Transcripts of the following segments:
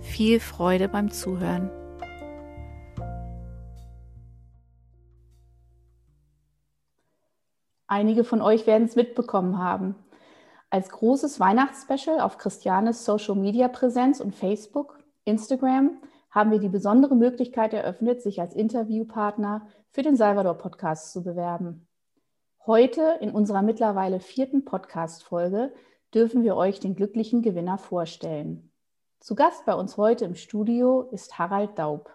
viel Freude beim Zuhören. Einige von euch werden es mitbekommen haben. Als großes Weihnachtsspecial auf Christianes Social Media Präsenz und Facebook, Instagram haben wir die besondere Möglichkeit eröffnet, sich als Interviewpartner für den Salvador Podcast zu bewerben. Heute in unserer mittlerweile vierten Podcast-Folge dürfen wir euch den glücklichen Gewinner vorstellen. Zu Gast bei uns heute im Studio ist Harald Daub.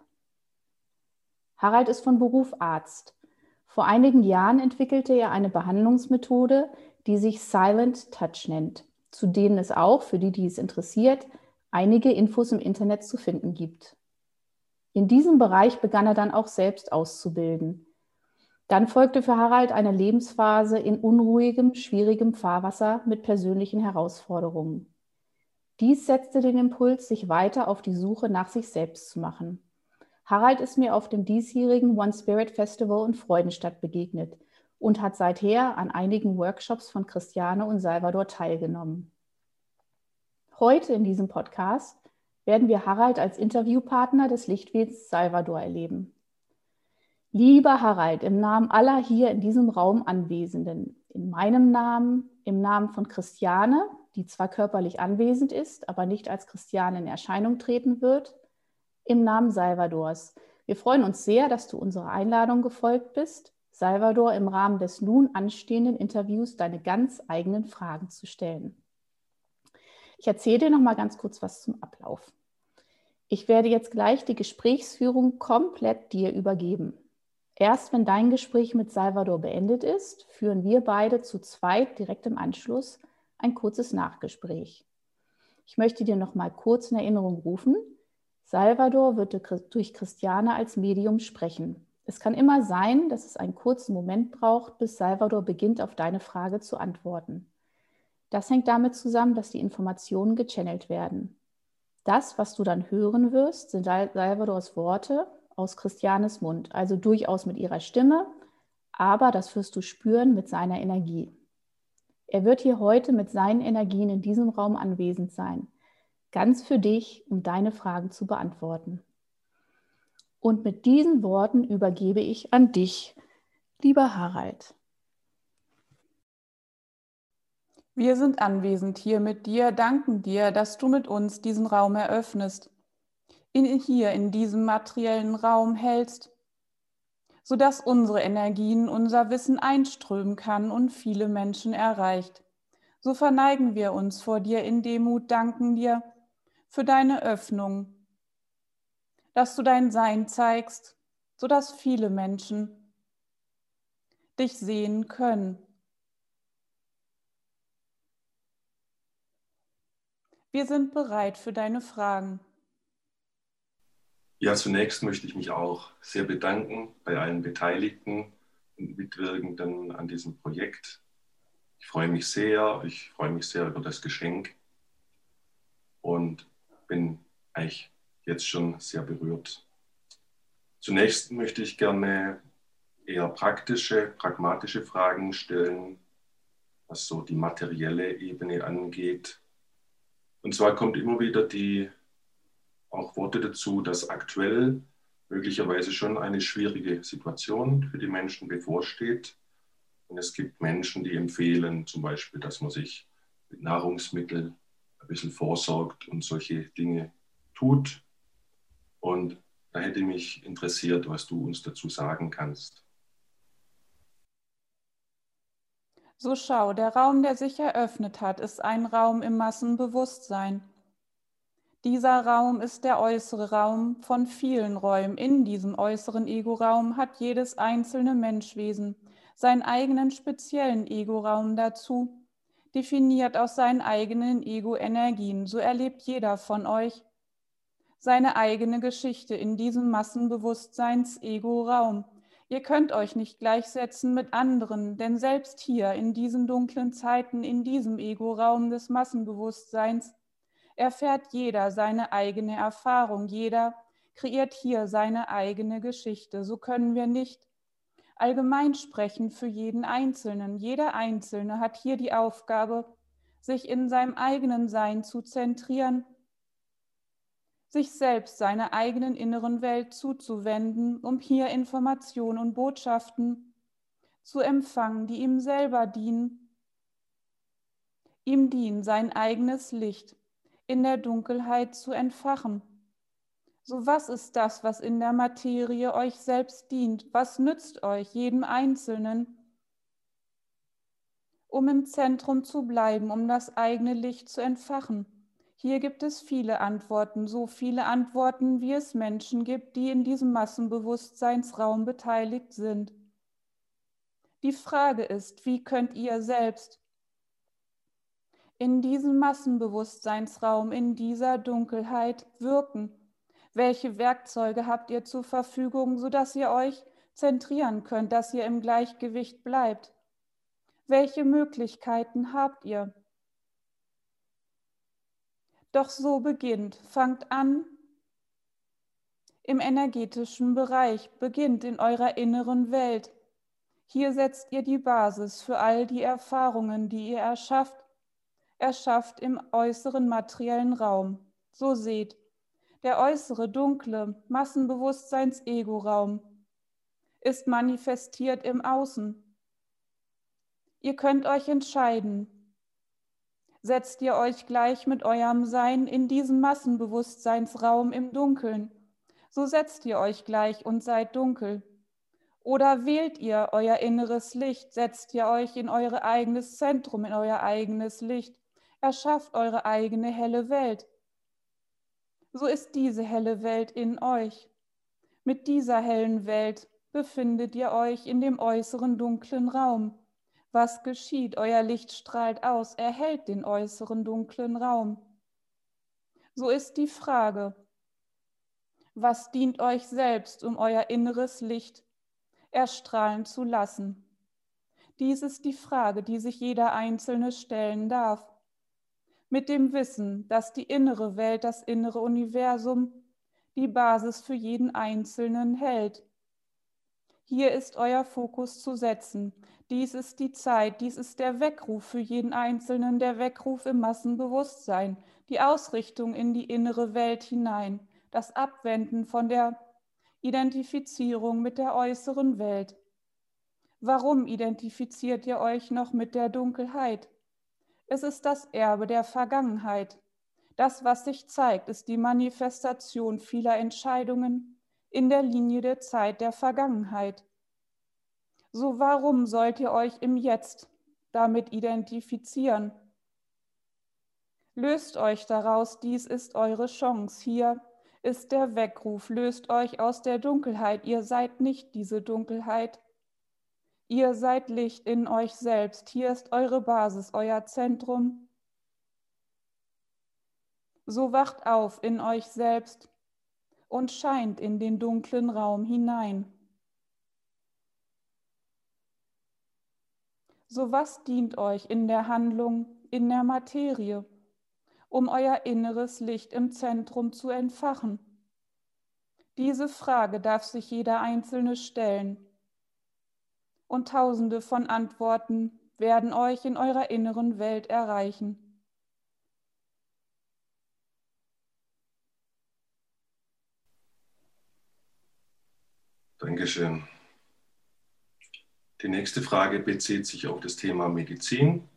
Harald ist von Beruf Arzt. Vor einigen Jahren entwickelte er eine Behandlungsmethode, die sich Silent Touch nennt, zu denen es auch, für die, die es interessiert, einige Infos im Internet zu finden gibt. In diesem Bereich begann er dann auch selbst auszubilden. Dann folgte für Harald eine Lebensphase in unruhigem, schwierigem Fahrwasser mit persönlichen Herausforderungen. Dies setzte den Impuls, sich weiter auf die Suche nach sich selbst zu machen. Harald ist mir auf dem diesjährigen One Spirit Festival in Freudenstadt begegnet und hat seither an einigen Workshops von Christiane und Salvador teilgenommen. Heute in diesem Podcast werden wir Harald als Interviewpartner des Lichtwesens Salvador erleben. Lieber Harald, im Namen aller hier in diesem Raum Anwesenden, in meinem Namen, im Namen von Christiane, die zwar körperlich anwesend ist, aber nicht als Christiane in Erscheinung treten wird, im Namen Salvadors. Wir freuen uns sehr, dass du unserer Einladung gefolgt bist, Salvador im Rahmen des nun anstehenden Interviews deine ganz eigenen Fragen zu stellen. Ich erzähle dir noch mal ganz kurz was zum Ablauf. Ich werde jetzt gleich die Gesprächsführung komplett dir übergeben. Erst wenn dein Gespräch mit Salvador beendet ist, führen wir beide zu zweit direkt im Anschluss ein kurzes Nachgespräch. Ich möchte dir noch mal kurz in Erinnerung rufen. Salvador wird durch Christiane als Medium sprechen. Es kann immer sein, dass es einen kurzen Moment braucht, bis Salvador beginnt, auf deine Frage zu antworten. Das hängt damit zusammen, dass die Informationen gechannelt werden. Das, was du dann hören wirst, sind Salvadors Worte aus Christianes Mund, also durchaus mit ihrer Stimme, aber das wirst du spüren mit seiner Energie. Er wird hier heute mit seinen Energien in diesem Raum anwesend sein, ganz für dich, um deine Fragen zu beantworten. Und mit diesen Worten übergebe ich an dich, lieber Harald. Wir sind anwesend hier mit dir, danken dir, dass du mit uns diesen Raum eröffnest, ihn hier in diesem materiellen Raum hältst sodass unsere Energien, unser Wissen einströmen kann und viele Menschen erreicht. So verneigen wir uns vor dir in Demut, danken dir für deine Öffnung, dass du dein Sein zeigst, sodass viele Menschen dich sehen können. Wir sind bereit für deine Fragen. Ja, zunächst möchte ich mich auch sehr bedanken bei allen Beteiligten und Mitwirkenden an diesem Projekt. Ich freue mich sehr, ich freue mich sehr über das Geschenk und bin eigentlich jetzt schon sehr berührt. Zunächst möchte ich gerne eher praktische, pragmatische Fragen stellen, was so die materielle Ebene angeht. Und zwar kommt immer wieder die auch Worte dazu, dass aktuell möglicherweise schon eine schwierige Situation für die Menschen bevorsteht. Und es gibt Menschen, die empfehlen zum Beispiel, dass man sich mit Nahrungsmitteln ein bisschen vorsorgt und solche Dinge tut. Und da hätte mich interessiert, was du uns dazu sagen kannst. So schau, der Raum, der sich eröffnet hat, ist ein Raum im Massenbewusstsein. Dieser Raum ist der äußere Raum von vielen Räumen. In diesem äußeren Ego-Raum hat jedes einzelne Menschwesen seinen eigenen speziellen Ego-Raum dazu, definiert aus seinen eigenen Ego-Energien. So erlebt jeder von euch seine eigene Geschichte in diesem Massenbewusstseins-Ego-Raum. Ihr könnt euch nicht gleichsetzen mit anderen, denn selbst hier in diesen dunklen Zeiten, in diesem Ego-Raum des Massenbewusstseins, erfährt jeder seine eigene Erfahrung, jeder kreiert hier seine eigene Geschichte. So können wir nicht allgemein sprechen für jeden Einzelnen. Jeder Einzelne hat hier die Aufgabe, sich in seinem eigenen Sein zu zentrieren sich selbst seiner eigenen inneren Welt zuzuwenden, um hier Informationen und Botschaften zu empfangen, die ihm selber dienen. Ihm dienen, sein eigenes Licht in der Dunkelheit zu entfachen. So was ist das, was in der Materie euch selbst dient? Was nützt euch, jedem Einzelnen, um im Zentrum zu bleiben, um das eigene Licht zu entfachen? Hier gibt es viele Antworten, so viele Antworten, wie es Menschen gibt, die in diesem Massenbewusstseinsraum beteiligt sind. Die Frage ist, wie könnt ihr selbst in diesem Massenbewusstseinsraum, in dieser Dunkelheit wirken? Welche Werkzeuge habt ihr zur Verfügung, sodass ihr euch zentrieren könnt, dass ihr im Gleichgewicht bleibt? Welche Möglichkeiten habt ihr? Doch so beginnt, fangt an im energetischen Bereich, beginnt in eurer inneren Welt. Hier setzt ihr die Basis für all die Erfahrungen, die ihr erschafft, erschafft im äußeren materiellen Raum. So seht, der äußere dunkle Massenbewusstseins-Ego-Raum ist manifestiert im Außen. Ihr könnt euch entscheiden, setzt ihr euch gleich mit eurem Sein in diesen Massenbewusstseinsraum im Dunkeln. So setzt ihr euch gleich und seid dunkel. Oder wählt ihr euer inneres Licht, setzt ihr euch in euer eigenes Zentrum, in euer eigenes Licht, erschafft eure eigene helle Welt. So ist diese helle Welt in euch. Mit dieser hellen Welt befindet ihr euch in dem äußeren dunklen Raum. Was geschieht? Euer Licht strahlt aus, erhält den äußeren dunklen Raum. So ist die Frage, was dient euch selbst, um euer inneres Licht erstrahlen zu lassen? Dies ist die Frage, die sich jeder Einzelne stellen darf. Mit dem Wissen, dass die innere Welt, das innere Universum die Basis für jeden Einzelnen hält. Hier ist euer Fokus zu setzen. Dies ist die Zeit, dies ist der Weckruf für jeden Einzelnen, der Weckruf im Massenbewusstsein, die Ausrichtung in die innere Welt hinein, das Abwenden von der Identifizierung mit der äußeren Welt. Warum identifiziert ihr euch noch mit der Dunkelheit? Es ist das Erbe der Vergangenheit. Das, was sich zeigt, ist die Manifestation vieler Entscheidungen in der Linie der Zeit der Vergangenheit. So warum sollt ihr euch im Jetzt damit identifizieren? Löst euch daraus, dies ist eure Chance. Hier ist der Weckruf, löst euch aus der Dunkelheit. Ihr seid nicht diese Dunkelheit. Ihr seid Licht in euch selbst. Hier ist eure Basis, euer Zentrum. So wacht auf in euch selbst und scheint in den dunklen Raum hinein. So was dient euch in der Handlung, in der Materie, um euer inneres Licht im Zentrum zu entfachen? Diese Frage darf sich jeder Einzelne stellen. Und tausende von Antworten werden euch in eurer inneren Welt erreichen. Dankeschön. Die nächste Frage bezieht sich auf das Thema Medizin.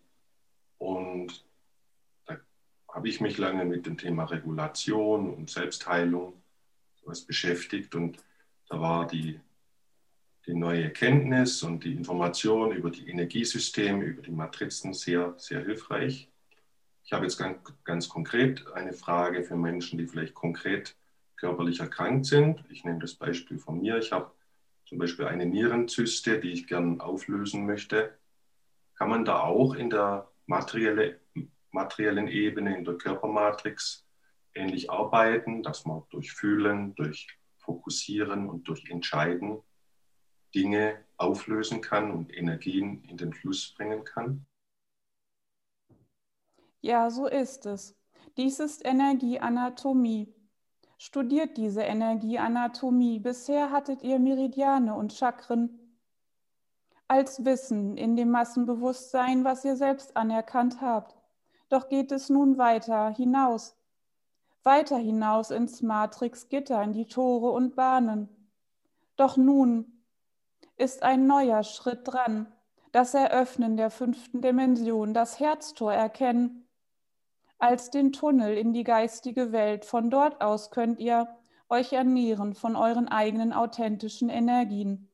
Und da habe ich mich lange mit dem Thema Regulation und Selbstheilung was beschäftigt und da war die, die neue Erkenntnis und die Information über die Energiesysteme, über die Matrizen sehr, sehr hilfreich. Ich habe jetzt ganz, ganz konkret eine Frage für Menschen, die vielleicht konkret körperlich erkrankt sind. Ich nehme das Beispiel von mir. Ich habe zum Beispiel eine Nierenzyste, die ich gern auflösen möchte. Kann man da auch in der materielle, materiellen Ebene, in der Körpermatrix ähnlich arbeiten, dass man durch Fühlen, durch Fokussieren und durch Entscheiden Dinge auflösen kann und Energien in den Fluss bringen kann? Ja, so ist es. Dies ist Energieanatomie. Studiert diese Energieanatomie. Bisher hattet ihr Meridiane und Chakren als Wissen in dem Massenbewusstsein, was ihr selbst anerkannt habt. Doch geht es nun weiter hinaus, weiter hinaus ins Matrixgitter, in die Tore und Bahnen. Doch nun ist ein neuer Schritt dran, das Eröffnen der fünften Dimension, das Herztor erkennen, als den Tunnel in die geistige Welt. Von dort aus könnt ihr euch ernähren von euren eigenen authentischen Energien.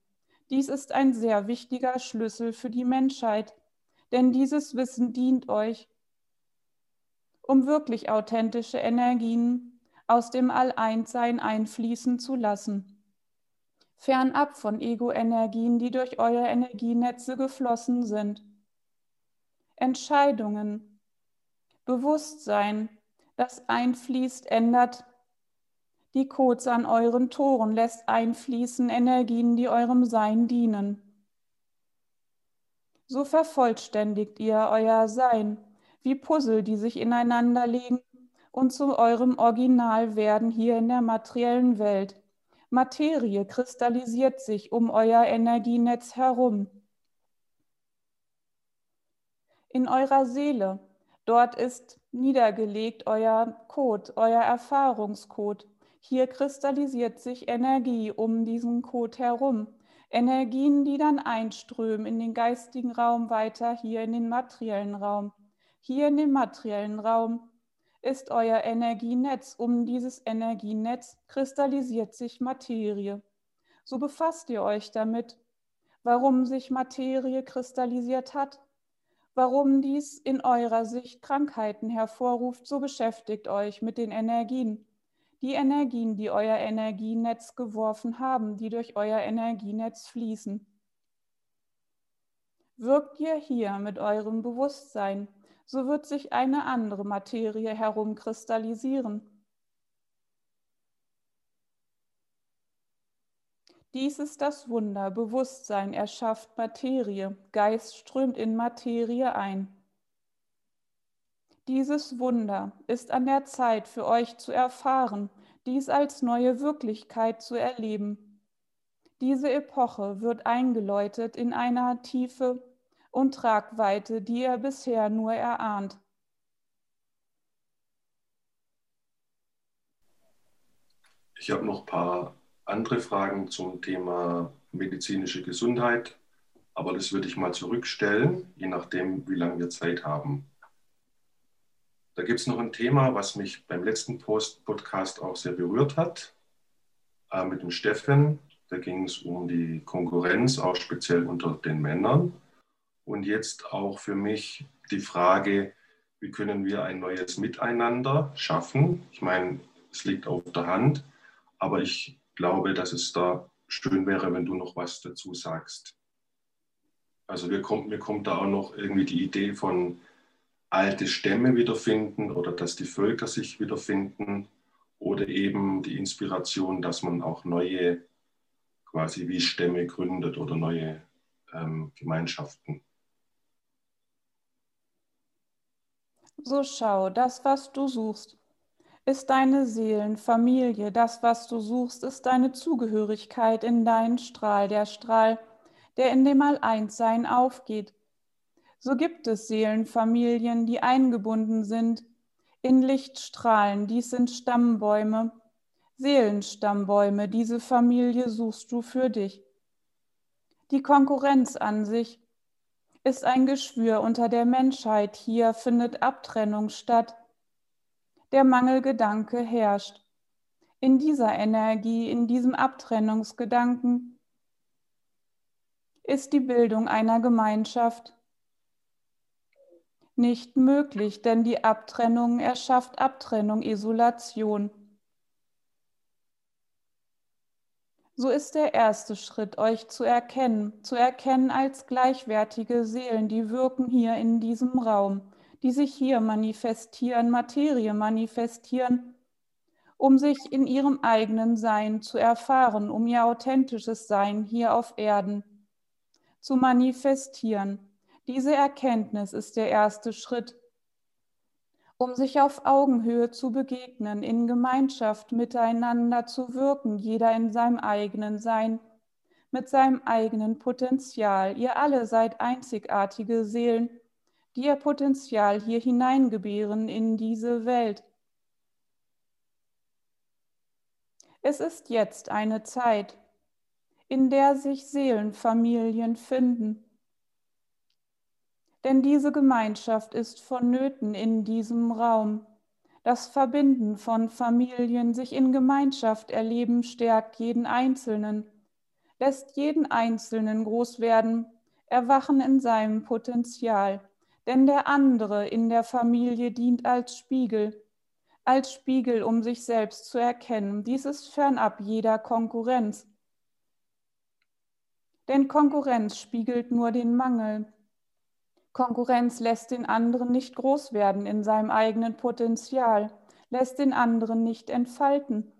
Dies ist ein sehr wichtiger Schlüssel für die Menschheit, denn dieses Wissen dient euch, um wirklich authentische Energien aus dem All-Eins-Sein einfließen zu lassen. Fernab von Ego-Energien, die durch eure Energienetze geflossen sind. Entscheidungen, Bewusstsein, das einfließt, ändert die Codes an euren Toren, lässt einfließen Energien, die eurem Sein dienen. So vervollständigt ihr euer Sein, wie Puzzle, die sich ineinander legen und zu eurem Original werden hier in der materiellen Welt. Materie kristallisiert sich um euer Energienetz herum. In eurer Seele Dort ist niedergelegt euer Code, euer Erfahrungscode. Hier kristallisiert sich Energie um diesen Code herum. Energien, die dann einströmen in den geistigen Raum weiter, hier in den materiellen Raum. Hier in dem materiellen Raum ist euer Energienetz. Um dieses Energienetz kristallisiert sich Materie. So befasst ihr euch damit, warum sich Materie kristallisiert hat, Warum dies in eurer Sicht Krankheiten hervorruft, so beschäftigt euch mit den Energien. Die Energien, die euer Energienetz geworfen haben, die durch euer Energienetz fließen. Wirkt ihr hier mit eurem Bewusstsein, so wird sich eine andere Materie herumkristallisieren. Dies ist das Wunder. Bewusstsein erschafft Materie. Geist strömt in Materie ein. Dieses Wunder ist an der Zeit für euch zu erfahren, dies als neue Wirklichkeit zu erleben. Diese Epoche wird eingeläutet in einer Tiefe und Tragweite, die ihr bisher nur erahnt. Ich habe noch ein paar andere Fragen zum Thema medizinische Gesundheit, aber das würde ich mal zurückstellen, je nachdem, wie lange wir Zeit haben. Da gibt es noch ein Thema, was mich beim letzten Post Podcast auch sehr berührt hat, äh, mit dem Steffen. Da ging es um die Konkurrenz, auch speziell unter den Männern. Und jetzt auch für mich die Frage, wie können wir ein neues Miteinander schaffen? Ich meine, es liegt auf der Hand, aber ich glaube, dass es da schön wäre, wenn du noch was dazu sagst. Also mir kommt, mir kommt da auch noch irgendwie die Idee von alte Stämme wiederfinden oder dass die Völker sich wiederfinden oder eben die Inspiration, dass man auch neue quasi wie Stämme gründet oder neue ähm, Gemeinschaften. So schau, das, was du suchst, ist deine Seelenfamilie. Das, was du suchst, ist deine Zugehörigkeit in deinen Strahl, der Strahl, der in dem All-Eins-Sein aufgeht. So gibt es Seelenfamilien, die eingebunden sind in Lichtstrahlen. Dies sind Stammbäume, Seelenstammbäume. Diese Familie suchst du für dich. Die Konkurrenz an sich ist ein Geschwür unter der Menschheit. Hier findet Abtrennung statt der Mangelgedanke herrscht. In dieser Energie, in diesem Abtrennungsgedanken ist die Bildung einer Gemeinschaft nicht möglich, denn die Abtrennung erschafft Abtrennung, Isolation. So ist der erste Schritt, euch zu erkennen, zu erkennen als gleichwertige Seelen, die wirken hier in diesem Raum, die sich hier manifestieren, Materie manifestieren, um sich in ihrem eigenen Sein zu erfahren, um ihr authentisches Sein hier auf Erden zu manifestieren. Diese Erkenntnis ist der erste Schritt, um sich auf Augenhöhe zu begegnen, in Gemeinschaft miteinander zu wirken, jeder in seinem eigenen Sein, mit seinem eigenen Potenzial. Ihr alle seid einzigartige Seelen, die ihr Potenzial hier hineingebären in diese Welt. Es ist jetzt eine Zeit, in der sich Seelenfamilien finden, denn diese Gemeinschaft ist vonnöten in diesem Raum. Das Verbinden von Familien, sich in Gemeinschaft erleben, stärkt jeden Einzelnen, lässt jeden Einzelnen groß werden, erwachen in seinem Potenzial. Denn der andere in der Familie dient als Spiegel, als Spiegel, um sich selbst zu erkennen. Dies ist fernab jeder Konkurrenz. Denn Konkurrenz spiegelt nur den Mangel, Konkurrenz lässt den anderen nicht groß werden in seinem eigenen Potenzial, lässt den anderen nicht entfalten.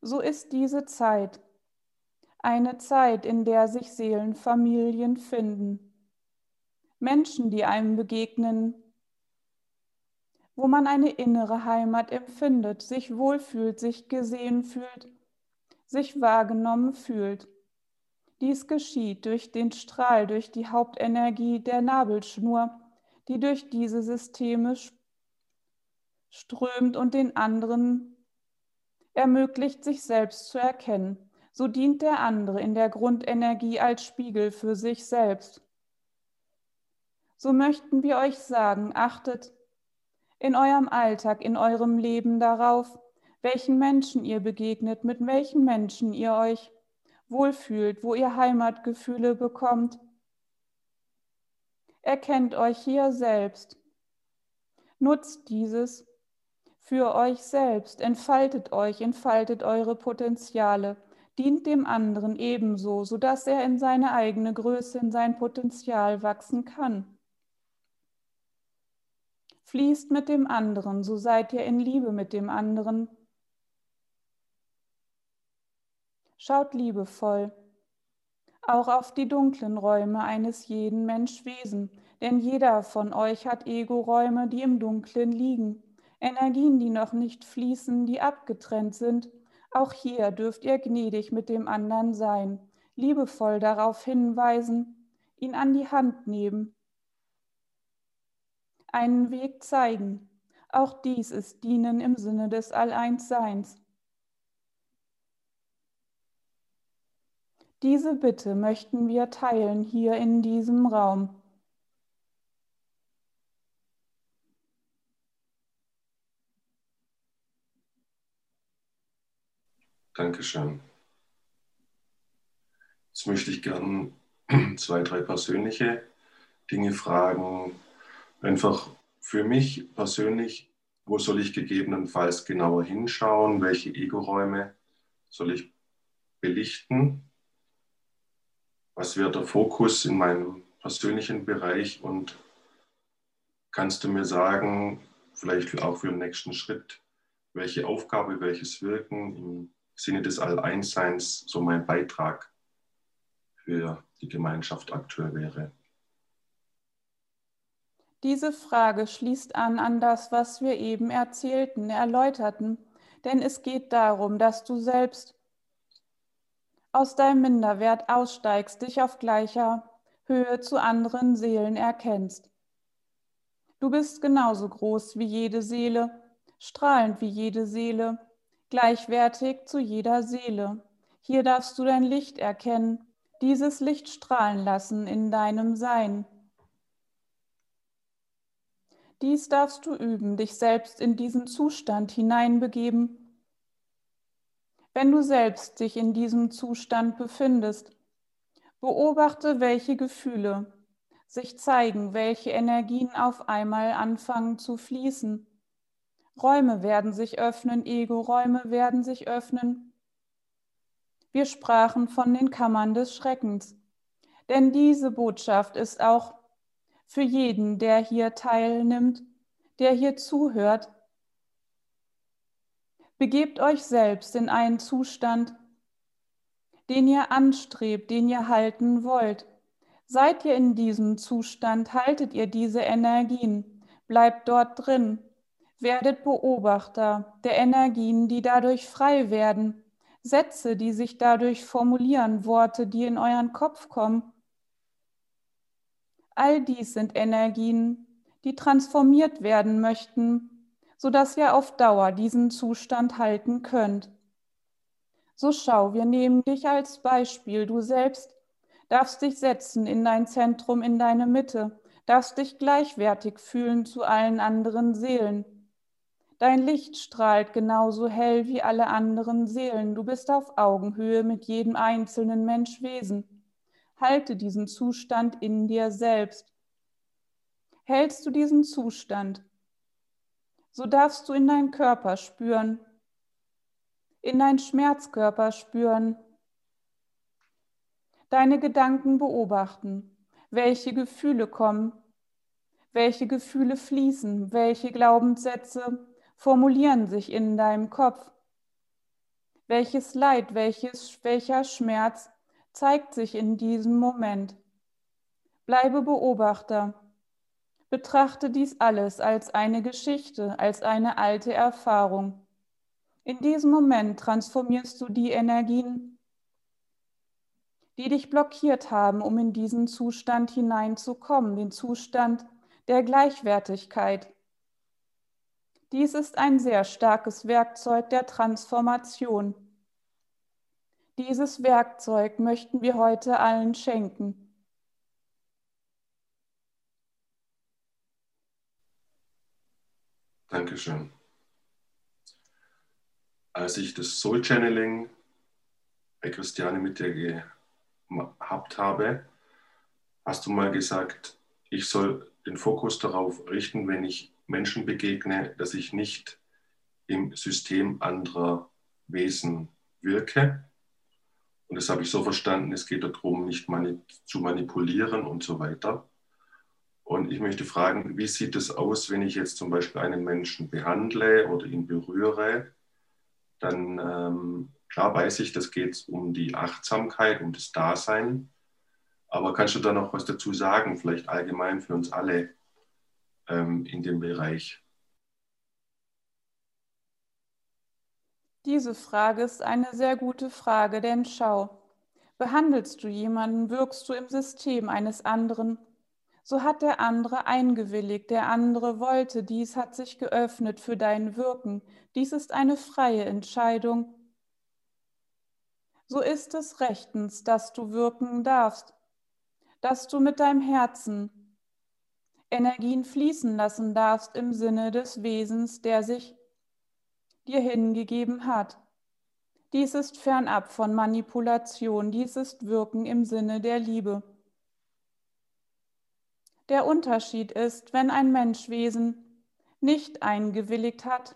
So ist diese Zeit eine Zeit, in der sich Seelenfamilien finden. Menschen, die einem begegnen, wo man eine innere Heimat empfindet, sich wohlfühlt, sich gesehen fühlt, sich wahrgenommen fühlt. Dies geschieht durch den Strahl, durch die Hauptenergie der Nabelschnur, die durch diese Systeme strömt und den anderen ermöglicht, sich selbst zu erkennen. So dient der andere in der Grundenergie als Spiegel für sich selbst. So möchten wir euch sagen, achtet in eurem Alltag, in eurem Leben darauf, welchen Menschen ihr begegnet, mit welchen Menschen ihr euch wohlfühlt, wo ihr Heimatgefühle bekommt. Erkennt euch hier selbst. Nutzt dieses für euch selbst. Entfaltet euch, entfaltet eure Potenziale. Dient dem anderen ebenso, sodass er in seine eigene Größe, in sein Potenzial wachsen kann. Fließt mit dem anderen, so seid ihr in Liebe mit dem anderen Schaut liebevoll auch auf die dunklen Räume eines jeden Menschwesen, denn jeder von euch hat Ego-Räume, die im Dunklen liegen, Energien, die noch nicht fließen, die abgetrennt sind. Auch hier dürft ihr gnädig mit dem anderen sein, liebevoll darauf hinweisen, ihn an die Hand nehmen, einen Weg zeigen. Auch dies ist Dienen im Sinne des All-Eins-Seins. Diese Bitte möchten wir teilen hier in diesem Raum. Dankeschön. Jetzt möchte ich gern zwei, drei persönliche Dinge fragen. Einfach für mich persönlich, wo soll ich gegebenenfalls genauer hinschauen? Welche Ego-Räume soll ich belichten? Was wäre der Fokus in meinem persönlichen Bereich und kannst du mir sagen, vielleicht auch für den nächsten Schritt, welche Aufgabe, welches Wirken im Sinne des All-Eins-Seins so mein Beitrag für die Gemeinschaft aktuell wäre? Diese Frage schließt an an das, was wir eben erzählten, erläuterten, denn es geht darum, dass du selbst aus deinem Minderwert aussteigst, dich auf gleicher Höhe zu anderen Seelen erkennst. Du bist genauso groß wie jede Seele, strahlend wie jede Seele, gleichwertig zu jeder Seele. Hier darfst du dein Licht erkennen, dieses Licht strahlen lassen in deinem Sein. Dies darfst du üben, dich selbst in diesen Zustand hineinbegeben. Wenn du selbst dich in diesem Zustand befindest, beobachte, welche Gefühle sich zeigen, welche Energien auf einmal anfangen zu fließen. Räume werden sich öffnen, Ego-Räume werden sich öffnen. Wir sprachen von den Kammern des Schreckens, denn diese Botschaft ist auch für jeden, der hier teilnimmt, der hier zuhört. Begebt euch selbst in einen Zustand, den ihr anstrebt, den ihr halten wollt. Seid ihr in diesem Zustand, haltet ihr diese Energien, bleibt dort drin, werdet Beobachter der Energien, die dadurch frei werden, Sätze, die sich dadurch formulieren, Worte, die in euren Kopf kommen. All dies sind Energien, die transformiert werden möchten, sodass ihr auf Dauer diesen Zustand halten könnt. So schau, wir nehmen dich als Beispiel. Du selbst darfst dich setzen in dein Zentrum, in deine Mitte, darfst dich gleichwertig fühlen zu allen anderen Seelen. Dein Licht strahlt genauso hell wie alle anderen Seelen. Du bist auf Augenhöhe mit jedem einzelnen Menschwesen. Halte diesen Zustand in dir selbst. Hältst du diesen Zustand, so darfst du in deinen Körper spüren, in deinen Schmerzkörper spüren, deine Gedanken beobachten, welche Gefühle kommen, welche Gefühle fließen, welche Glaubenssätze formulieren sich in deinem Kopf, welches Leid, welches, welcher Schmerz zeigt sich in diesem Moment. Bleibe Beobachter. Betrachte dies alles als eine Geschichte, als eine alte Erfahrung. In diesem Moment transformierst du die Energien, die dich blockiert haben, um in diesen Zustand hineinzukommen, den Zustand der Gleichwertigkeit. Dies ist ein sehr starkes Werkzeug der Transformation. Dieses Werkzeug möchten wir heute allen schenken. Dankeschön. Als ich das Soul Channeling bei Christiane mit dir gehabt habe, hast du mal gesagt, ich soll den Fokus darauf richten, wenn ich Menschen begegne, dass ich nicht im System anderer Wesen wirke, und das habe ich so verstanden, es geht darum, nicht mani zu manipulieren und so weiter. Und ich möchte fragen, wie sieht es aus, wenn ich jetzt zum Beispiel einen Menschen behandle oder ihn berühre? Dann, ähm, klar weiß ich, das geht um die Achtsamkeit, um das Dasein. Aber kannst du da noch was dazu sagen, vielleicht allgemein für uns alle ähm, in dem Bereich? Diese Frage ist eine sehr gute Frage, denn schau, behandelst du jemanden, wirkst du im System eines anderen, so hat der andere eingewilligt, der andere wollte, dies hat sich geöffnet für dein Wirken, dies ist eine freie Entscheidung. So ist es rechtens, dass du wirken darfst, dass du mit deinem Herzen Energien fließen lassen darfst im Sinne des Wesens, der sich dir hingegeben hat. Dies ist fernab von Manipulation, dies ist Wirken im Sinne der Liebe. Der Unterschied ist, wenn ein Menschwesen nicht eingewilligt hat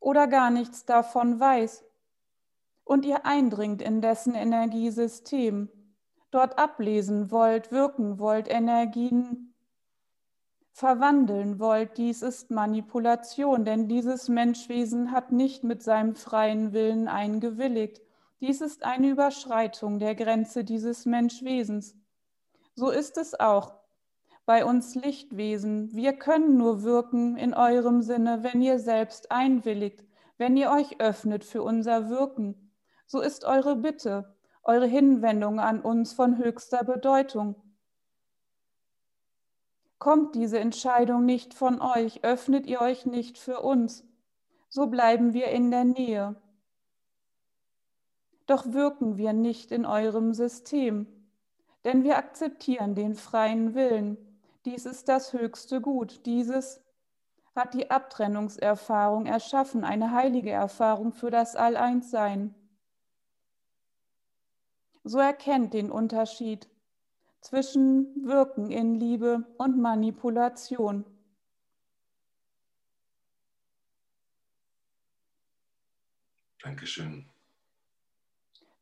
oder gar nichts davon weiß und ihr eindringt in dessen Energiesystem, dort ablesen wollt, wirken wollt, Energien verwandeln wollt, dies ist Manipulation, denn dieses Menschwesen hat nicht mit seinem freien Willen eingewilligt. Dies ist eine Überschreitung der Grenze dieses Menschwesens. So ist es auch bei uns Lichtwesen. Wir können nur wirken in eurem Sinne, wenn ihr selbst einwilligt, wenn ihr euch öffnet für unser Wirken. So ist eure Bitte, eure Hinwendung an uns von höchster Bedeutung. Kommt diese Entscheidung nicht von euch, öffnet ihr euch nicht für uns, so bleiben wir in der Nähe. Doch wirken wir nicht in eurem System, denn wir akzeptieren den freien Willen, Dies ist das höchste Gut. Dieses hat die Abtrennungserfahrung erschaffen, eine heilige Erfahrung für das All-Eins-Sein. So erkennt den Unterschied zwischen Wirken in Liebe und Manipulation. Dankeschön.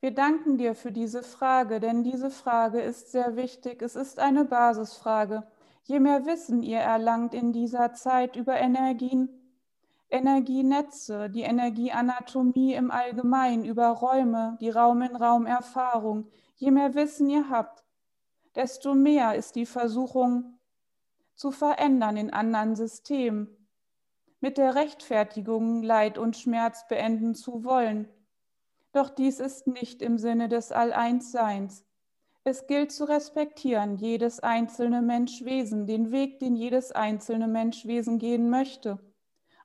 Wir danken dir für diese Frage, denn diese Frage ist sehr wichtig. Es ist eine Basisfrage. Je mehr Wissen ihr erlangt in dieser Zeit über Energien, Energienetze, die Energieanatomie im Allgemeinen, über Räume, die Raum-in-Raum-Erfahrung, je mehr Wissen ihr habt, desto mehr ist die Versuchung zu verändern in anderen Systemen, mit der Rechtfertigung Leid und Schmerz beenden zu wollen. Doch dies ist nicht im Sinne des All-Eins-Seins. Es gilt zu respektieren, jedes einzelne Menschwesen, den Weg, den jedes einzelne Menschwesen gehen möchte.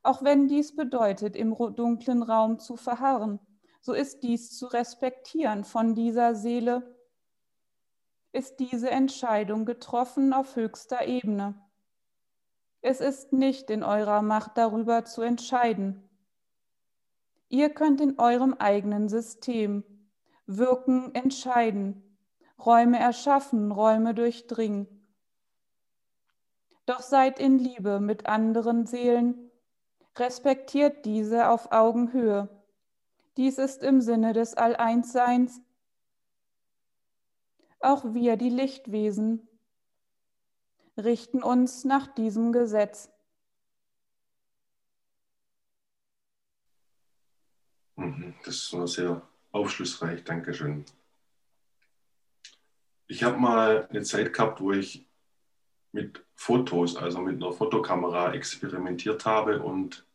Auch wenn dies bedeutet, im dunklen Raum zu verharren, so ist dies zu respektieren von dieser Seele, ist diese Entscheidung getroffen auf höchster Ebene. Es ist nicht in eurer Macht darüber zu entscheiden. Ihr könnt in eurem eigenen System wirken, entscheiden, Räume erschaffen, Räume durchdringen. Doch seid in Liebe mit anderen Seelen, respektiert diese auf Augenhöhe. Dies ist im Sinne des All-Eins-Seins. Auch wir, die Lichtwesen, richten uns nach diesem Gesetz. Mhm, das war sehr aufschlussreich, Dankeschön. Ich habe mal eine Zeit gehabt, wo ich mit Fotos, also mit einer Fotokamera experimentiert habe und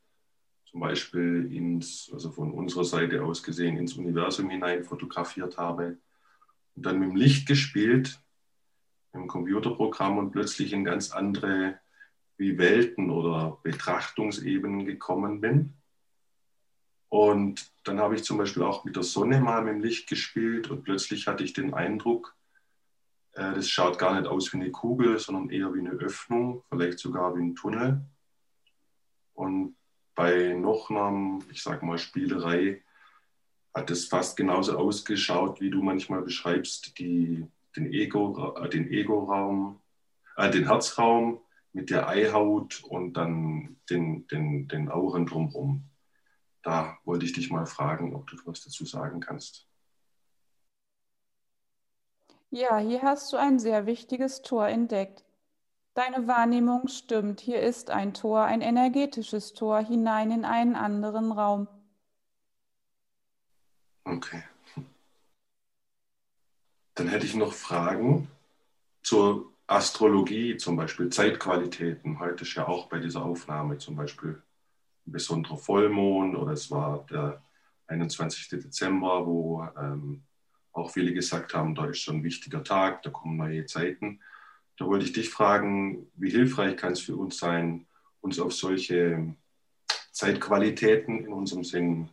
zum Beispiel ins, also von unserer Seite aus gesehen, ins Universum hinein fotografiert habe und dann mit dem Licht gespielt, im Computerprogramm und plötzlich in ganz andere wie Welten oder Betrachtungsebenen gekommen bin. Und dann habe ich zum Beispiel auch mit der Sonne mal mit dem Licht gespielt und plötzlich hatte ich den Eindruck, äh, das schaut gar nicht aus wie eine Kugel, sondern eher wie eine Öffnung, vielleicht sogar wie ein Tunnel. Und bei noch einer, ich sage mal, Spielerei hat es fast genauso ausgeschaut, wie du manchmal beschreibst, die, den Ego-Raum, äh, den, Ego äh, den Herzraum mit der Eihaut und dann den, den, den Auren drumherum. Da wollte ich dich mal fragen, ob du was dazu sagen kannst. Ja, hier hast du ein sehr wichtiges Tor entdeckt. Deine Wahrnehmung stimmt. Hier ist ein Tor, ein energetisches Tor hinein in einen anderen Raum. Okay. Dann hätte ich noch Fragen zur Astrologie, zum Beispiel Zeitqualitäten. Heute ist ja auch bei dieser Aufnahme zum Beispiel ein besonderer Vollmond oder es war der 21. Dezember, wo ähm, auch viele gesagt haben, da ist schon ein wichtiger Tag, da kommen neue Zeiten. Da wollte ich dich fragen, wie hilfreich kann es für uns sein, uns auf solche Zeitqualitäten in unserem Sinn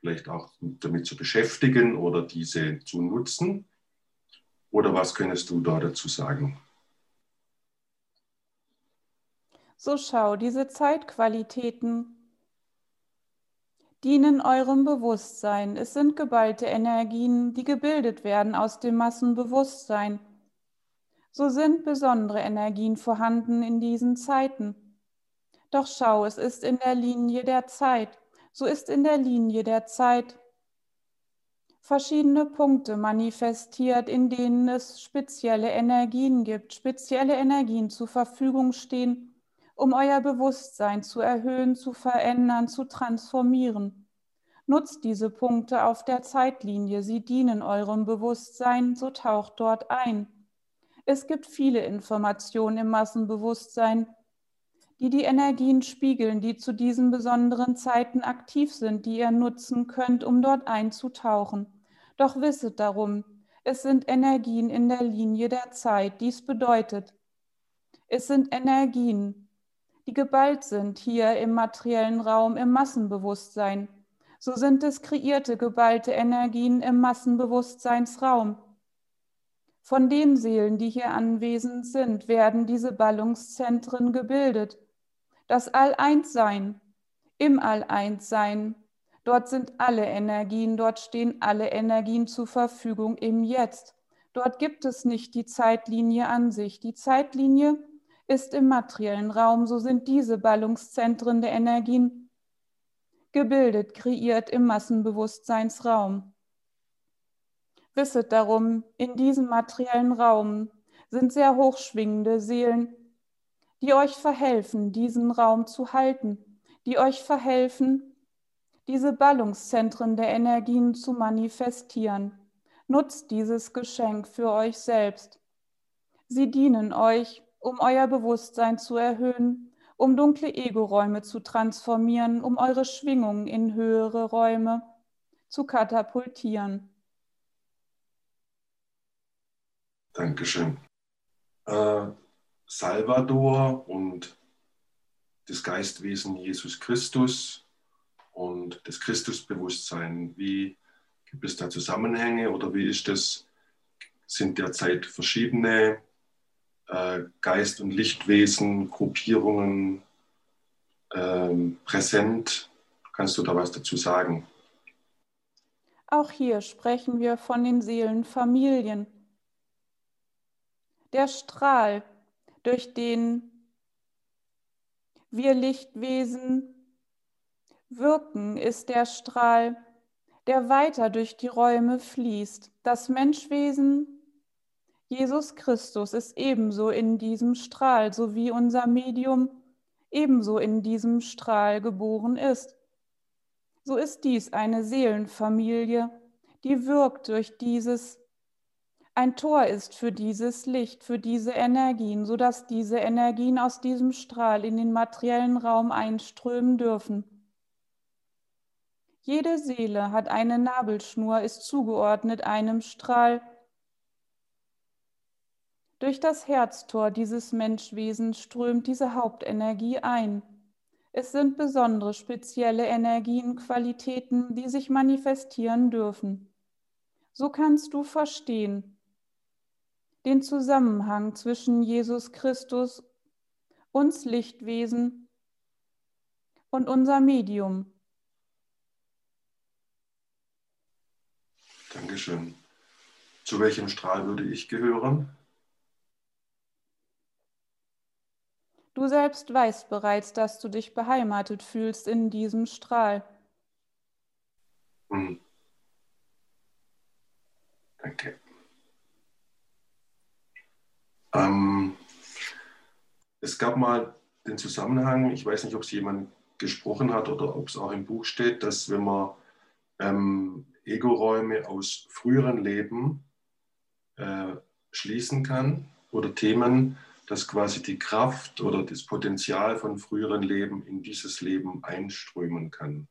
vielleicht auch damit zu beschäftigen oder diese zu nutzen? Oder was könntest du da dazu sagen? So schau, diese Zeitqualitäten dienen eurem Bewusstsein. Es sind geballte Energien, die gebildet werden aus dem Massenbewusstsein. So sind besondere Energien vorhanden in diesen Zeiten. Doch schau, es ist in der Linie der Zeit. So ist in der Linie der Zeit verschiedene Punkte manifestiert, in denen es spezielle Energien gibt, spezielle Energien zur Verfügung stehen, um euer Bewusstsein zu erhöhen, zu verändern, zu transformieren. Nutzt diese Punkte auf der Zeitlinie, sie dienen eurem Bewusstsein, so taucht dort ein. Es gibt viele Informationen im Massenbewusstsein, die die Energien spiegeln, die zu diesen besonderen Zeiten aktiv sind, die ihr nutzen könnt, um dort einzutauchen. Doch wisset darum, es sind Energien in der Linie der Zeit. Dies bedeutet, es sind Energien, die geballt sind hier im materiellen Raum, im Massenbewusstsein. So sind es kreierte, geballte Energien im Massenbewusstseinsraum. Von den Seelen, die hier anwesend sind, werden diese Ballungszentren gebildet. Das All-Eins-Sein, im All-Eins-Sein, dort sind alle Energien, dort stehen alle Energien zur Verfügung im Jetzt. Dort gibt es nicht die Zeitlinie an sich. Die Zeitlinie ist im materiellen Raum, so sind diese Ballungszentren der Energien gebildet, kreiert im Massenbewusstseinsraum. Wisset darum, in diesem materiellen Raum sind sehr hochschwingende Seelen, die euch verhelfen, diesen Raum zu halten, die euch verhelfen, diese Ballungszentren der Energien zu manifestieren. Nutzt dieses Geschenk für euch selbst. Sie dienen euch, um euer Bewusstsein zu erhöhen, um dunkle Ego-Räume zu transformieren, um eure Schwingungen in höhere Räume zu katapultieren. Dankeschön. Äh, Salvador und das Geistwesen Jesus Christus und das Christusbewusstsein, wie gibt es da Zusammenhänge oder wie ist das? Sind derzeit verschiedene äh, Geist- und Lichtwesen, Gruppierungen äh, präsent? Kannst du da was dazu sagen? Auch hier sprechen wir von den Seelenfamilien der Strahl, durch den wir Lichtwesen wirken, ist der Strahl, der weiter durch die Räume fließt. Das Menschwesen Jesus Christus ist ebenso in diesem Strahl, so wie unser Medium ebenso in diesem Strahl geboren ist. So ist dies eine Seelenfamilie, die wirkt durch dieses ein Tor ist für dieses Licht, für diese Energien, sodass diese Energien aus diesem Strahl in den materiellen Raum einströmen dürfen. Jede Seele hat eine Nabelschnur, ist zugeordnet einem Strahl. Durch das Herztor dieses Menschwesens strömt diese Hauptenergie ein. Es sind besondere, spezielle Energienqualitäten, die sich manifestieren dürfen. So kannst du verstehen, den Zusammenhang zwischen Jesus Christus, uns Lichtwesen und unser Medium. Dankeschön. Zu welchem Strahl würde ich gehören? Du selbst weißt bereits, dass du dich beheimatet fühlst in diesem Strahl. Hm. Danke. Ähm, es gab mal den Zusammenhang, ich weiß nicht, ob es jemand gesprochen hat oder ob es auch im Buch steht, dass wenn man ähm, Ego-Räume aus früheren Leben äh, schließen kann oder Themen, dass quasi die Kraft oder das Potenzial von früheren Leben in dieses Leben einströmen kann.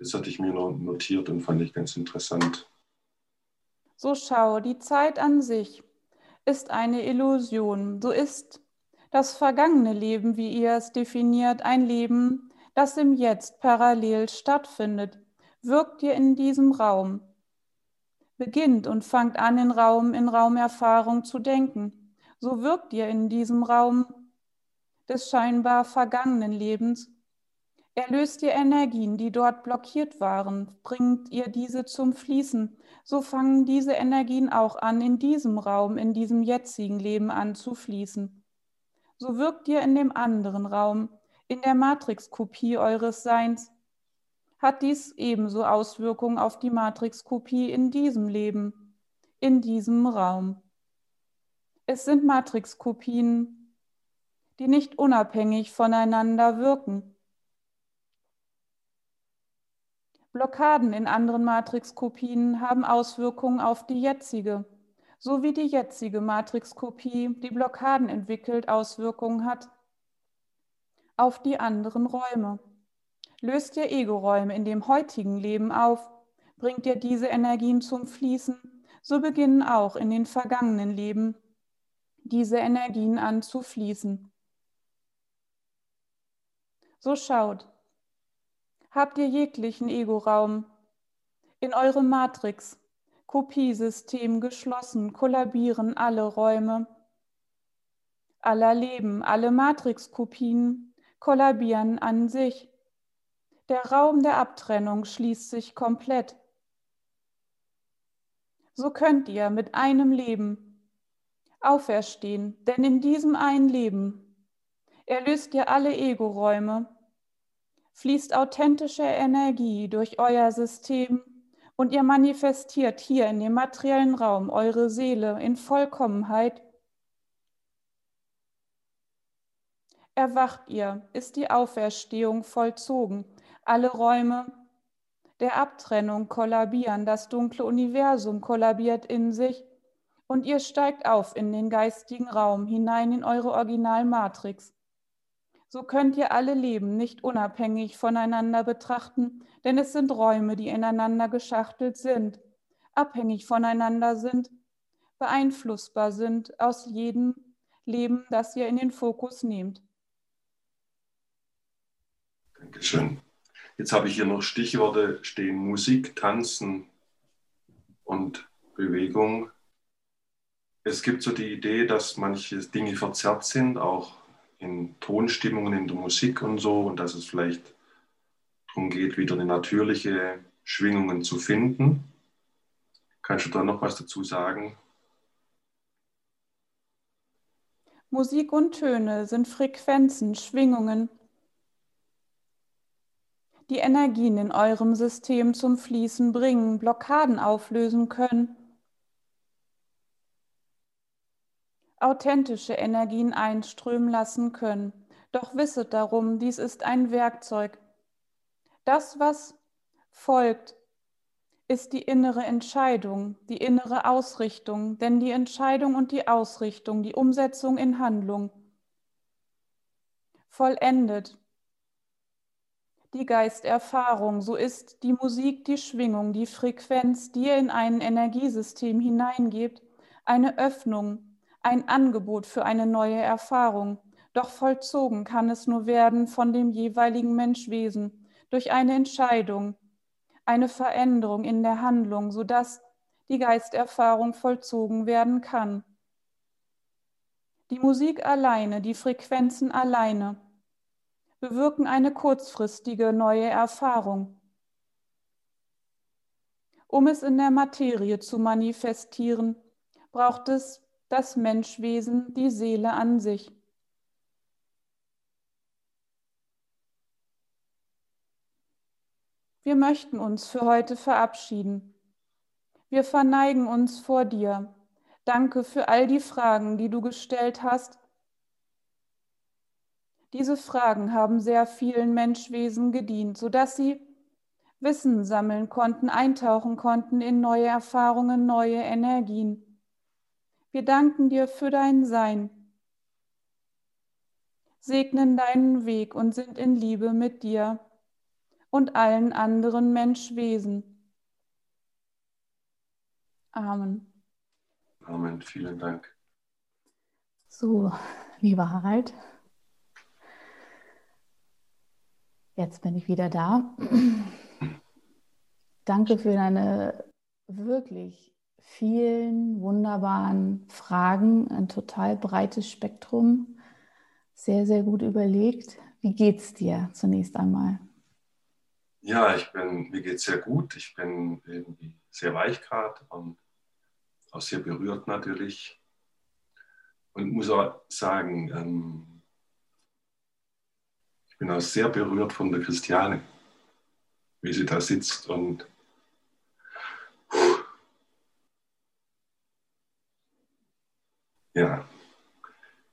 Das hatte ich mir noch notiert und fand ich ganz interessant. So schau, die Zeit an sich ist eine Illusion. So ist das vergangene Leben, wie ihr es definiert, ein Leben, das im Jetzt parallel stattfindet. Wirkt ihr in diesem Raum. Beginnt und fangt an, in Raum, in Raumerfahrung zu denken. So wirkt ihr in diesem Raum des scheinbar vergangenen Lebens. Erlöst ihr Energien, die dort blockiert waren, bringt ihr diese zum Fließen so fangen diese Energien auch an, in diesem Raum, in diesem jetzigen Leben an zu fließen. So wirkt ihr in dem anderen Raum, in der Matrixkopie eures Seins. Hat dies ebenso Auswirkungen auf die Matrixkopie in diesem Leben, in diesem Raum. Es sind Matrixkopien, die nicht unabhängig voneinander wirken. Blockaden in anderen Matrixkopien haben Auswirkungen auf die jetzige, so wie die jetzige Matrixkopie, die Blockaden entwickelt, Auswirkungen hat auf die anderen Räume. Löst ihr Ego-Räume in dem heutigen Leben auf, bringt ihr diese Energien zum Fließen, so beginnen auch in den vergangenen Leben diese Energien an zu fließen. So schaut, habt ihr jeglichen Ego-Raum in eurem Matrix, Kopiesystem geschlossen, kollabieren alle Räume aller Leben, alle Matrixkopien kollabieren an sich. Der Raum der Abtrennung schließt sich komplett. So könnt ihr mit einem Leben auferstehen, denn in diesem einen Leben erlöst ihr alle Ego-Räume, fließt authentische Energie durch euer System und ihr manifestiert hier in dem materiellen Raum eure Seele in Vollkommenheit. Erwacht ihr, ist die Auferstehung vollzogen. Alle Räume der Abtrennung kollabieren, das dunkle Universum kollabiert in sich und ihr steigt auf in den geistigen Raum hinein in eure Originalmatrix. So könnt ihr alle Leben nicht unabhängig voneinander betrachten, denn es sind Räume, die ineinander geschachtelt sind, abhängig voneinander sind, beeinflussbar sind aus jedem Leben, das ihr in den Fokus nehmt. Dankeschön. Jetzt habe ich hier noch Stichworte stehen: Musik, Tanzen und Bewegung. Es gibt so die Idee, dass manche Dinge verzerrt sind, auch in Tonstimmungen in der Musik und so und dass es vielleicht darum geht, wieder eine natürliche Schwingungen zu finden. Kannst du da noch was dazu sagen? Musik und Töne sind Frequenzen, Schwingungen, die Energien in eurem System zum Fließen bringen, Blockaden auflösen können authentische Energien einströmen lassen können. Doch wisset darum, dies ist ein Werkzeug. Das, was folgt, ist die innere Entscheidung, die innere Ausrichtung, denn die Entscheidung und die Ausrichtung, die Umsetzung in Handlung vollendet die Geisterfahrung, so ist die Musik, die Schwingung, die Frequenz, die ihr in ein Energiesystem hineingebt, eine Öffnung, ein Angebot für eine neue Erfahrung, doch vollzogen kann es nur werden von dem jeweiligen Menschwesen durch eine Entscheidung, eine Veränderung in der Handlung, sodass die Geisterfahrung vollzogen werden kann. Die Musik alleine, die Frequenzen alleine bewirken eine kurzfristige neue Erfahrung. Um es in der Materie zu manifestieren, braucht es das Menschwesen, die Seele an sich. Wir möchten uns für heute verabschieden. Wir verneigen uns vor dir. Danke für all die Fragen, die du gestellt hast. Diese Fragen haben sehr vielen Menschwesen gedient, sodass sie Wissen sammeln konnten, eintauchen konnten in neue Erfahrungen, neue Energien. Wir danken dir für dein Sein, segnen deinen Weg und sind in Liebe mit dir und allen anderen Menschwesen. Amen. Amen, vielen Dank. So, lieber Harald, jetzt bin ich wieder da. Danke für deine wirklich vielen wunderbaren Fragen, ein total breites Spektrum, sehr, sehr gut überlegt. Wie geht's dir zunächst einmal? Ja, ich bin, mir geht's sehr gut. Ich bin irgendwie sehr weich gerade und auch sehr berührt natürlich. Und muss auch sagen, ähm, ich bin auch sehr berührt von der Christiane, wie sie da sitzt und ja,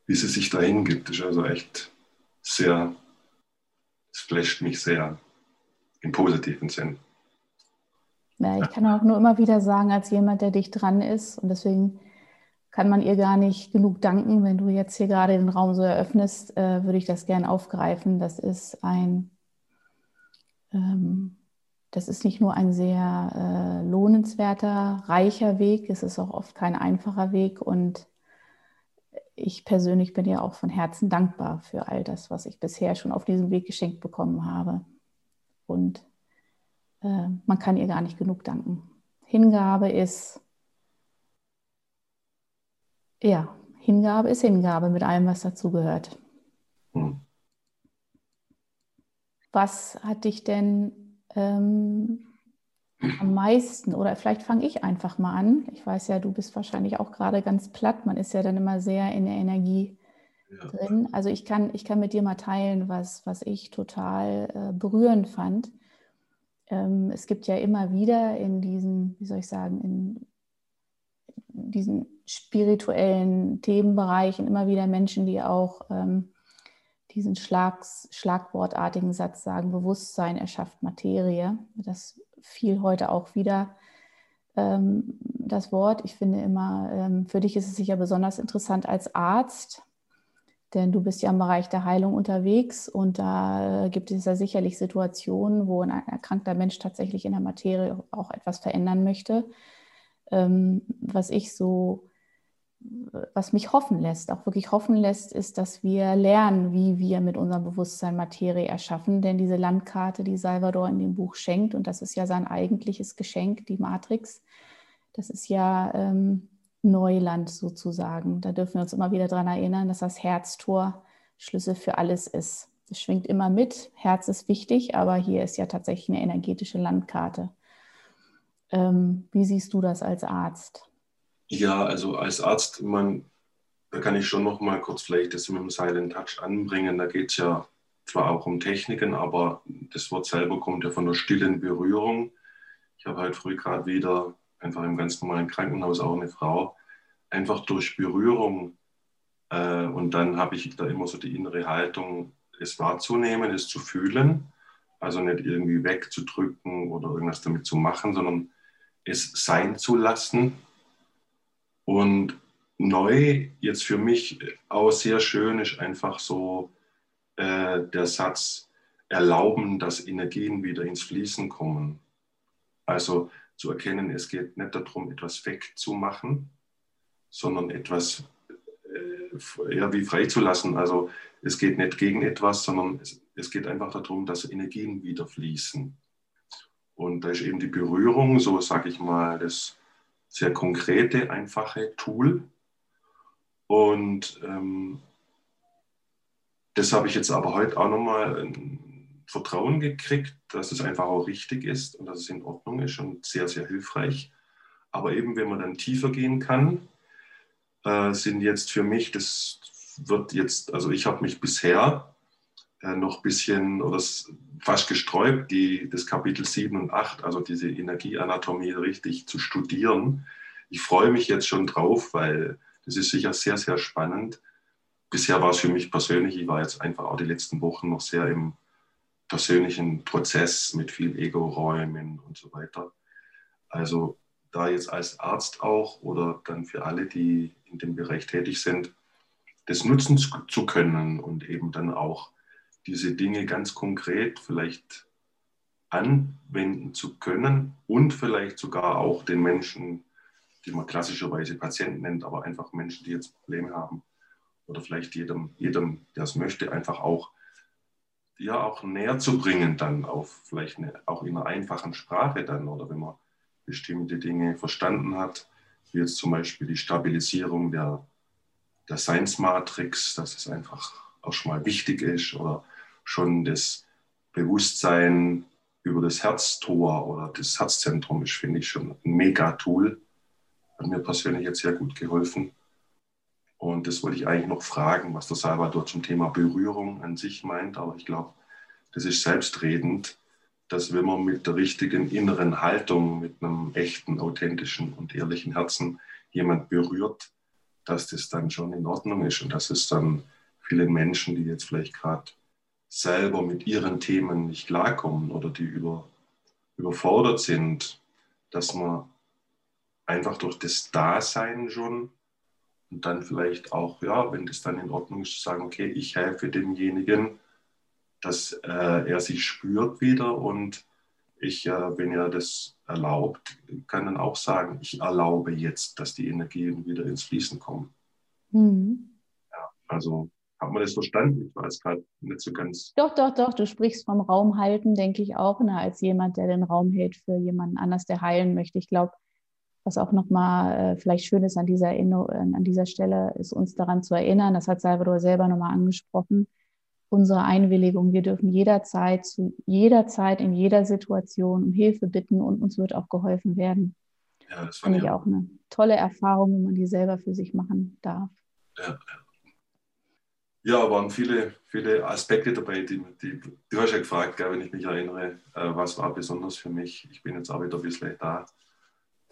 wie sie sich dahin gibt, ist also echt sehr, es flasht mich sehr im positiven Sinn. Ja, ich kann auch nur immer wieder sagen, als jemand, der dicht dran ist, und deswegen kann man ihr gar nicht genug danken. Wenn du jetzt hier gerade den Raum so eröffnest, äh, würde ich das gerne aufgreifen. Das ist ein, ähm, das ist nicht nur ein sehr äh, lohnenswerter, reicher Weg, es ist auch oft kein einfacher Weg und ich persönlich bin ja auch von Herzen dankbar für all das, was ich bisher schon auf diesem Weg geschenkt bekommen habe. Und äh, man kann ihr gar nicht genug danken. Hingabe ist, ja, Hingabe ist Hingabe mit allem, was dazugehört. Hm. Was hat dich denn ähm, am meisten, oder vielleicht fange ich einfach mal an. Ich weiß ja, du bist wahrscheinlich auch gerade ganz platt. Man ist ja dann immer sehr in der Energie ja. drin. Also ich kann, ich kann mit dir mal teilen, was, was ich total äh, berührend fand. Ähm, es gibt ja immer wieder in diesen, wie soll ich sagen, in diesen spirituellen Themenbereichen immer wieder Menschen, die auch ähm, diesen Schlags, schlagwortartigen Satz sagen, Bewusstsein erschafft Materie. Das fiel heute auch wieder ähm, das Wort. Ich finde immer, ähm, für dich ist es sicher besonders interessant als Arzt, denn du bist ja im Bereich der Heilung unterwegs und da gibt es ja sicherlich Situationen, wo ein erkrankter Mensch tatsächlich in der Materie auch etwas verändern möchte. Ähm, was ich so, was mich hoffen lässt, auch wirklich hoffen lässt, ist, dass wir lernen, wie wir mit unserem Bewusstsein Materie erschaffen. Denn diese Landkarte, die Salvador in dem Buch schenkt, und das ist ja sein eigentliches Geschenk, die Matrix, das ist ja ähm, Neuland sozusagen. Da dürfen wir uns immer wieder daran erinnern, dass das Herztor Schlüssel für alles ist. Das schwingt immer mit. Herz ist wichtig, aber hier ist ja tatsächlich eine energetische Landkarte. Ähm, wie siehst du das als Arzt? Ja, also als Arzt, man, da kann ich schon noch mal kurz vielleicht das mit dem Silent Touch anbringen. Da geht es ja zwar auch um Techniken, aber das Wort selber kommt ja von der stillen Berührung. Ich habe heute früh gerade wieder einfach im ganz normalen Krankenhaus auch eine Frau, einfach durch Berührung. Äh, und dann habe ich da immer so die innere Haltung, es wahrzunehmen, es zu fühlen. Also nicht irgendwie wegzudrücken oder irgendwas damit zu machen, sondern es sein zu lassen. Und neu, jetzt für mich auch sehr schön, ist einfach so äh, der Satz, erlauben, dass Energien wieder ins Fließen kommen. Also zu erkennen, es geht nicht darum, etwas wegzumachen, sondern etwas äh, ja, wie freizulassen. Also es geht nicht gegen etwas, sondern es, es geht einfach darum, dass Energien wieder fließen. Und da ist eben die Berührung, so sage ich mal, das sehr konkrete, einfache Tool. Und ähm, das habe ich jetzt aber heute auch nochmal Vertrauen gekriegt, dass es einfach auch richtig ist und dass es in Ordnung ist und sehr, sehr hilfreich. Aber eben, wenn man dann tiefer gehen kann, äh, sind jetzt für mich, das wird jetzt, also ich habe mich bisher noch ein bisschen oder fast gesträubt, die, das Kapitel 7 und 8, also diese Energieanatomie richtig zu studieren. Ich freue mich jetzt schon drauf, weil das ist sicher sehr, sehr spannend. Bisher war es für mich persönlich, ich war jetzt einfach auch die letzten Wochen noch sehr im persönlichen Prozess mit viel Ego-Räumen und so weiter. Also da jetzt als Arzt auch oder dann für alle, die in dem Bereich tätig sind, das nutzen zu können und eben dann auch diese Dinge ganz konkret vielleicht anwenden zu können und vielleicht sogar auch den Menschen, die man klassischerweise Patienten nennt, aber einfach Menschen, die jetzt Probleme haben oder vielleicht jedem, jedem der es möchte, einfach auch ja auch näher zu bringen, dann auf vielleicht eine, auch in einer einfachen Sprache dann oder wenn man bestimmte Dinge verstanden hat, wie jetzt zum Beispiel die Stabilisierung der, der Science-Matrix, dass es einfach auch schon mal wichtig ist oder schon das Bewusstsein über das Herztor oder das Herzzentrum ist, finde ich schon ein Mega-Tool. Hat mir persönlich jetzt sehr gut geholfen. Und das wollte ich eigentlich noch fragen, was der Salvador zum Thema Berührung an sich meint. Aber ich glaube, das ist selbstredend, dass wenn man mit der richtigen inneren Haltung, mit einem echten, authentischen und ehrlichen Herzen jemand berührt, dass das dann schon in Ordnung ist und dass es dann vielen Menschen, die jetzt vielleicht gerade selber mit ihren Themen nicht klarkommen oder die über, überfordert sind, dass man einfach durch das Dasein schon und dann vielleicht auch, ja, wenn das dann in Ordnung ist, zu sagen, okay, ich helfe demjenigen, dass äh, er sich spürt wieder und ich, äh, wenn er das erlaubt, kann dann auch sagen, ich erlaube jetzt, dass die Energien wieder ins Fließen kommen. Mhm. Ja, also Hat man das verstanden? Ich weiß gerade nicht so ganz. Doch, doch, doch. Du sprichst vom Raum halten, denke ich auch, ne, als jemand, der den Raum hält für jemanden anders, der heilen möchte. Ich glaube, was auch nochmal äh, vielleicht schön ist an dieser, an dieser Stelle, ist uns daran zu erinnern, das hat Salvador selber nochmal angesprochen, unsere Einwilligung. Wir dürfen jederzeit, zu jeder Zeit, in jeder Situation um Hilfe bitten und uns wird auch geholfen werden. Ja, das fand ich auch eine tolle Erfahrung, wenn man die selber für sich machen darf. Ja, ja. Ja, waren viele, viele Aspekte dabei, die, die du hast ja gefragt, gell, wenn ich mich erinnere, äh, was war besonders für mich. Ich bin jetzt auch wieder ein bisschen da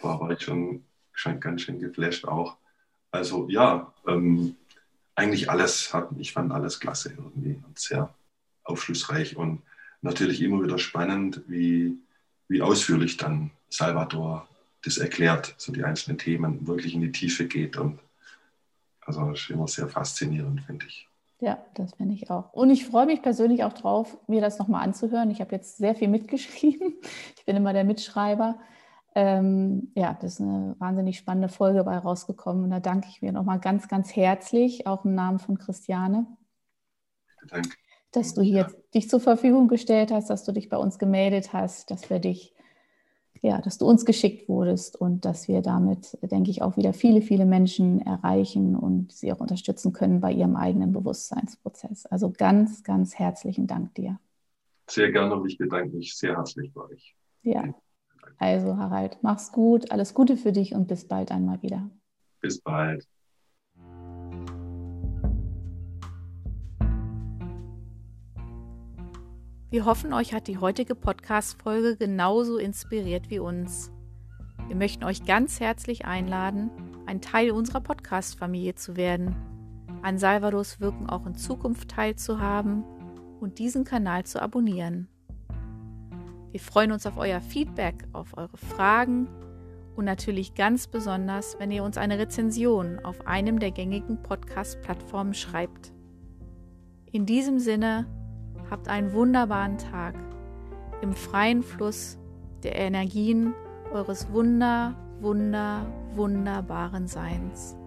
war, war ich schon, schon ganz schön geflasht auch. Also ja, ähm, eigentlich alles hat, ich fand alles klasse irgendwie und sehr aufschlussreich und natürlich immer wieder spannend, wie, wie ausführlich dann Salvador das erklärt, so die einzelnen Themen wirklich in die Tiefe geht und also das ist immer sehr faszinierend, finde ich. Ja, das finde ich auch. Und ich freue mich persönlich auch drauf, mir das nochmal anzuhören. Ich habe jetzt sehr viel mitgeschrieben. Ich bin immer der Mitschreiber. Ähm, ja, das ist eine wahnsinnig spannende Folge bei rausgekommen. Und da danke ich mir nochmal ganz, ganz herzlich, auch im Namen von Christiane, Danke. dass du hier ja. dich zur Verfügung gestellt hast, dass du dich bei uns gemeldet hast, dass wir dich, ja, dass du uns geschickt wurdest und dass wir damit, denke ich, auch wieder viele, viele Menschen erreichen und sie auch unterstützen können bei ihrem eigenen Bewusstseinsprozess. Also ganz, ganz herzlichen Dank dir. Sehr gerne und ich bedanke mich sehr herzlich bei euch. Ja. Also Harald, mach's gut, alles Gute für dich und bis bald einmal wieder. Bis bald. Wir hoffen, euch hat die heutige Podcast-Folge genauso inspiriert wie uns. Wir möchten euch ganz herzlich einladen, ein Teil unserer Podcast-Familie zu werden, an Salvadors Wirken auch in Zukunft teilzuhaben und diesen Kanal zu abonnieren. Wir freuen uns auf euer Feedback, auf eure Fragen und natürlich ganz besonders, wenn ihr uns eine Rezension auf einem der gängigen Podcast-Plattformen schreibt. In diesem Sinne, habt einen wunderbaren Tag im freien Fluss der Energien eures wunder, wunder, wunderbaren Seins.